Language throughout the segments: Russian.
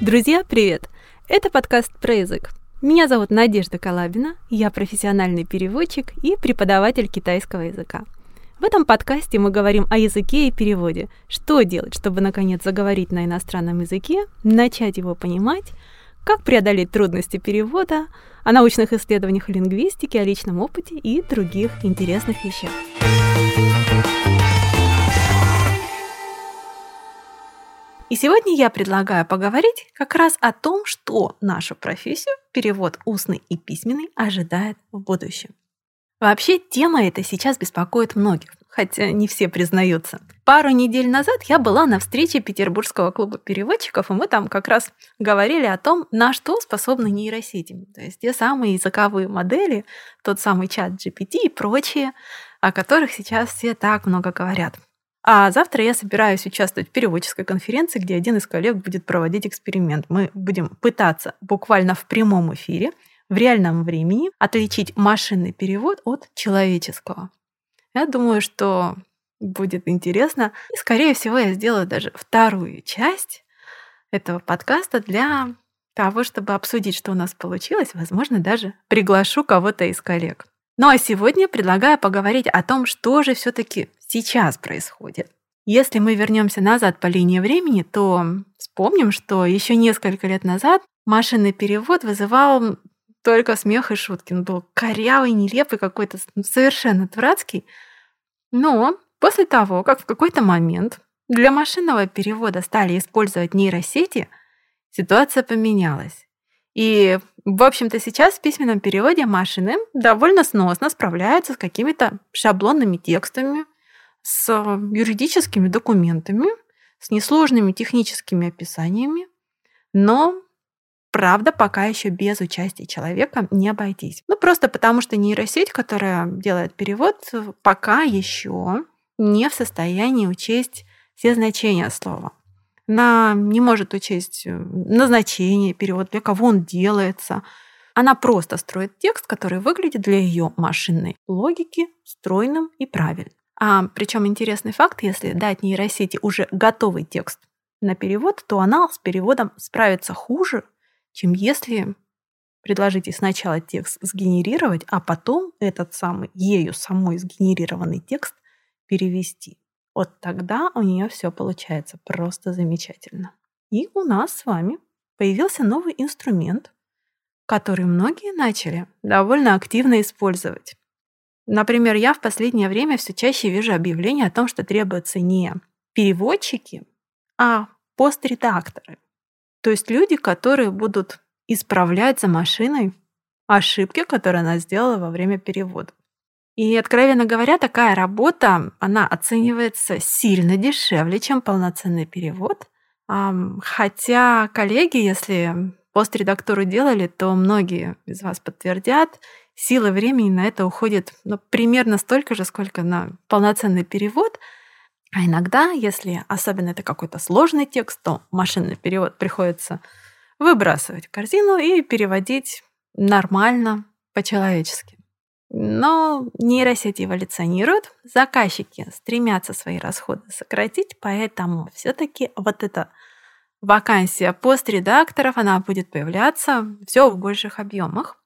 Друзья, привет! Это подкаст про язык. Меня зовут Надежда Калабина, я профессиональный переводчик и преподаватель китайского языка. В этом подкасте мы говорим о языке и переводе. Что делать, чтобы наконец заговорить на иностранном языке, начать его понимать, как преодолеть трудности перевода, о научных исследованиях лингвистики, о личном опыте и других интересных вещах. И сегодня я предлагаю поговорить как раз о том, что нашу профессию, перевод устный и письменный, ожидает в будущем. Вообще, тема эта сейчас беспокоит многих, хотя не все признаются. Пару недель назад я была на встрече Петербургского клуба переводчиков, и мы там как раз говорили о том, на что способны нейросети. То есть те самые языковые модели, тот самый чат GPT и прочие, о которых сейчас все так много говорят. А завтра я собираюсь участвовать в переводческой конференции, где один из коллег будет проводить эксперимент. Мы будем пытаться буквально в прямом эфире, в реальном времени отличить машинный перевод от человеческого. Я думаю, что будет интересно. И, скорее всего, я сделаю даже вторую часть этого подкаста для того, чтобы обсудить, что у нас получилось. Возможно, даже приглашу кого-то из коллег. Ну а сегодня предлагаю поговорить о том, что же все-таки сейчас происходит. Если мы вернемся назад по линии времени, то вспомним, что еще несколько лет назад машинный перевод вызывал только смех и шутки. Он был корявый, нелепый, какой-то совершенно дурацкий. Но после того, как в какой-то момент для машинного перевода стали использовать нейросети, ситуация поменялась. И, в общем-то, сейчас в письменном переводе машины довольно сносно справляются с какими-то шаблонными текстами, с юридическими документами, с несложными техническими описаниями, но Правда, пока еще без участия человека не обойтись. Ну, просто потому что нейросеть, которая делает перевод, пока еще не в состоянии учесть все значения слова. Она не может учесть э, назначение перевода, для кого он делается. Она просто строит текст, который выглядит для ее машинной логики стройным и правильным. А причем интересный факт, если дать нейросети уже готовый текст на перевод, то она с переводом справится хуже, чем если предложите сначала текст сгенерировать, а потом этот самый ею самой сгенерированный текст перевести. Вот тогда у нее все получается просто замечательно. И у нас с вами появился новый инструмент, который многие начали довольно активно использовать. Например, я в последнее время все чаще вижу объявления о том, что требуются не переводчики, а постредакторы. То есть люди, которые будут исправлять за машиной ошибки, которые она сделала во время перевода. И, откровенно говоря, такая работа, она оценивается сильно дешевле, чем полноценный перевод. Хотя коллеги, если постредактуру делали, то многие из вас подтвердят, силы времени на это уходит ну, примерно столько же, сколько на полноценный перевод. А иногда, если особенно это какой-то сложный текст, то машинный перевод приходится выбрасывать в корзину и переводить нормально, по-человечески. Но нейросети эволюционируют, заказчики стремятся свои расходы сократить, поэтому все-таки вот эта вакансия постредакторов, она будет появляться все в больших объемах.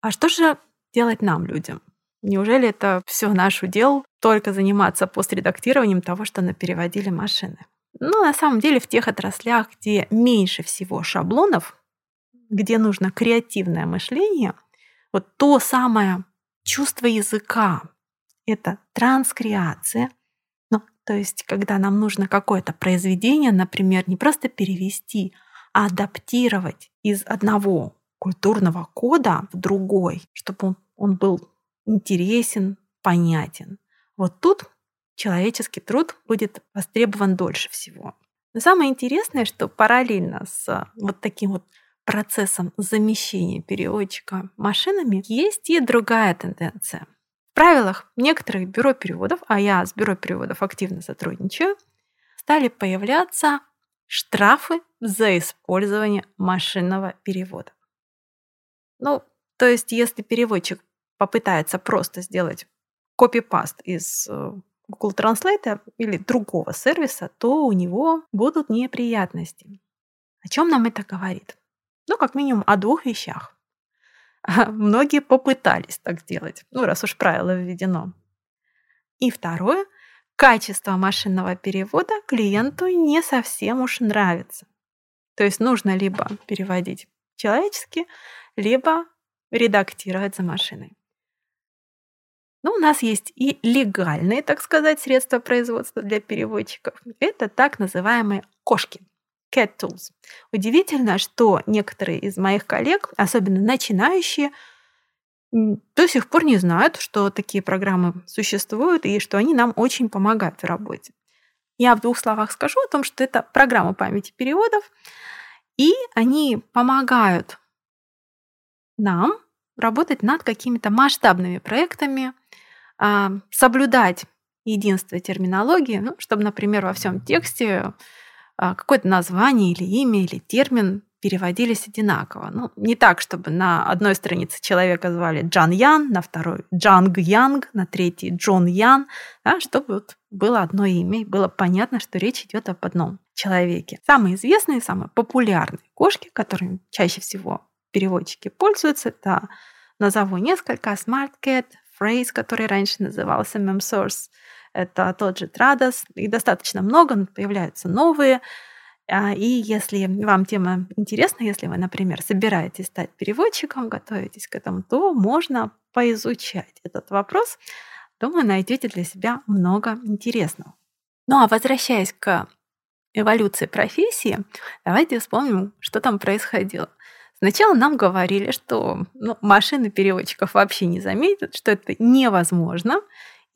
А что же делать нам, людям? Неужели это все наш удел только заниматься постредактированием того, что напереводили машины? Ну, на самом деле, в тех отраслях, где меньше всего шаблонов, где нужно креативное мышление – вот то самое чувство языка, это транскреация, ну, то есть когда нам нужно какое-то произведение, например, не просто перевести, а адаптировать из одного культурного кода в другой, чтобы он, он был интересен, понятен. Вот тут человеческий труд будет востребован дольше всего. Но самое интересное, что параллельно с вот таким вот процессом замещения переводчика машинами есть и другая тенденция. В правилах некоторых бюро переводов, а я с бюро переводов активно сотрудничаю, стали появляться штрафы за использование машинного перевода. Ну, то есть, если переводчик попытается просто сделать копипаст из э, Google Translate или другого сервиса, то у него будут неприятности. О чем нам это говорит? Ну, как минимум, о двух вещах. Многие попытались так сделать, ну, раз уж правило введено. И второе, качество машинного перевода клиенту не совсем уж нравится. То есть нужно либо переводить человечески, либо редактировать за машиной. Но ну, у нас есть и легальные, так сказать, средства производства для переводчиков. Это так называемые кошки. Cat Tools. Удивительно, что некоторые из моих коллег, особенно начинающие, до сих пор не знают, что такие программы существуют и что они нам очень помогают в работе. Я в двух словах скажу о том, что это программа памяти переводов, и они помогают нам работать над какими-то масштабными проектами, а, соблюдать единство терминологии, ну, чтобы, например, во всем тексте какое-то название или имя или термин переводились одинаково. Ну, не так, чтобы на одной странице человека звали Джан Ян, на второй Джанг Янг, на третьей Джон Ян, да, чтобы вот было одно имя и было понятно, что речь идет об одном человеке. Самые известные, самые популярные кошки, которыми чаще всего переводчики пользуются, это назову несколько, Smart Cat, Phrase, который раньше назывался MemSource, это тот же Традос, их достаточно много, но появляются новые. А, и если вам тема интересна, если вы, например, собираетесь стать переводчиком, готовитесь к этому, то можно поизучать этот вопрос. Думаю, найдете для себя много интересного. Ну а возвращаясь к эволюции профессии, давайте вспомним, что там происходило. Сначала нам говорили, что ну, машины переводчиков вообще не заметят, что это невозможно,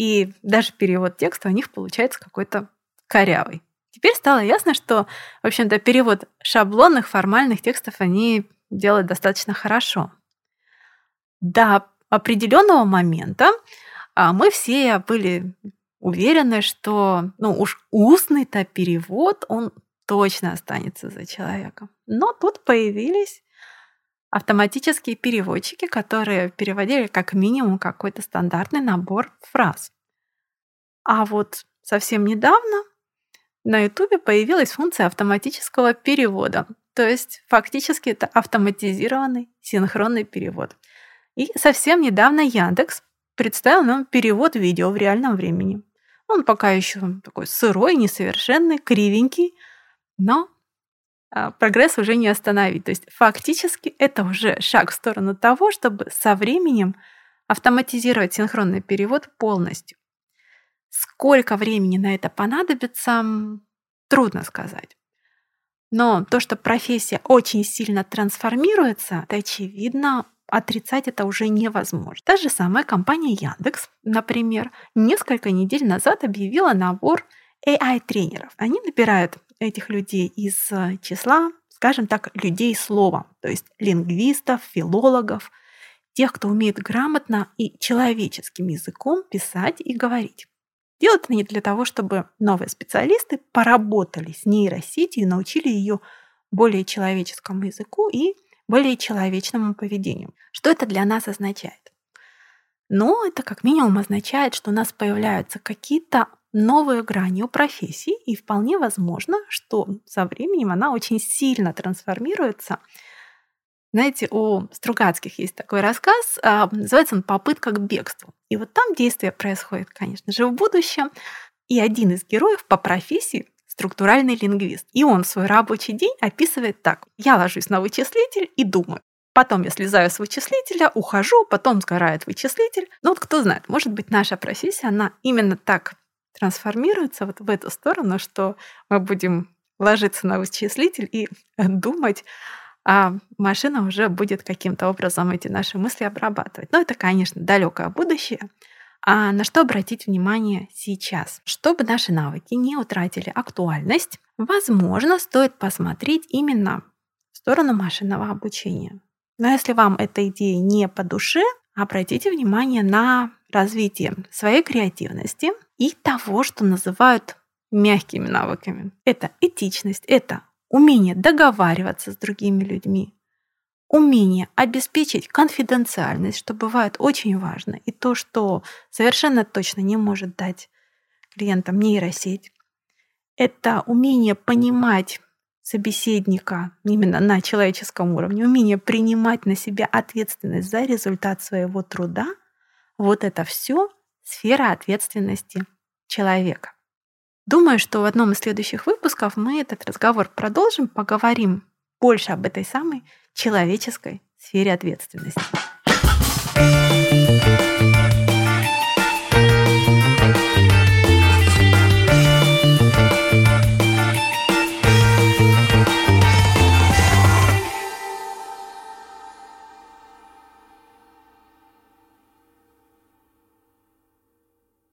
и даже перевод текста у них получается какой-то корявый. Теперь стало ясно, что, в общем-то, перевод шаблонных формальных текстов они делают достаточно хорошо. До определенного момента а, мы все были уверены, что ну уж устный-то перевод, он точно останется за человеком. Но тут появились автоматические переводчики, которые переводили как минимум какой-то стандартный набор фраз. А вот совсем недавно на YouTube появилась функция автоматического перевода. То есть фактически это автоматизированный синхронный перевод. И совсем недавно Яндекс представил нам перевод видео в реальном времени. Он пока еще такой сырой, несовершенный, кривенький, но прогресс уже не остановить. То есть фактически это уже шаг в сторону того, чтобы со временем автоматизировать синхронный перевод полностью. Сколько времени на это понадобится, трудно сказать. Но то, что профессия очень сильно трансформируется, это очевидно, отрицать это уже невозможно. Та же самая компания Яндекс, например, несколько недель назад объявила набор AI-тренеров. Они набирают этих людей из э, числа, скажем так, людей слова, то есть лингвистов, филологов, тех, кто умеет грамотно и человеческим языком писать и говорить. Делают они для того, чтобы новые специалисты поработали с нейросетью и научили ее более человеческому языку и более человечному поведению. Что это для нас означает? Ну, это как минимум означает, что у нас появляются какие-то новые грани у профессии, и вполне возможно, что со временем она очень сильно трансформируется. Знаете, у Стругацких есть такой рассказ, а, называется он «Попытка к бегству». И вот там действие происходит, конечно же, в будущем. И один из героев по профессии структуральный лингвист. И он свой рабочий день описывает так. Я ложусь на вычислитель и думаю. Потом я слезаю с вычислителя, ухожу, потом сгорает вычислитель. Ну вот кто знает, может быть, наша профессия, она именно так трансформируется вот в эту сторону, что мы будем ложиться на вычислитель и думать, а машина уже будет каким-то образом эти наши мысли обрабатывать. Но это, конечно, далекое будущее. А на что обратить внимание сейчас? Чтобы наши навыки не утратили актуальность, возможно, стоит посмотреть именно в сторону машинного обучения. Но если вам эта идея не по душе, обратите внимание на развитие своей креативности и того, что называют мягкими навыками. Это этичность, это умение договариваться с другими людьми, умение обеспечить конфиденциальность, что бывает очень важно, и то, что совершенно точно не может дать клиентам нейросеть. Это умение понимать собеседника именно на человеческом уровне, умение принимать на себя ответственность за результат своего труда, вот это все сфера ответственности человека. Думаю, что в одном из следующих выпусков мы этот разговор продолжим, поговорим больше об этой самой человеческой сфере ответственности.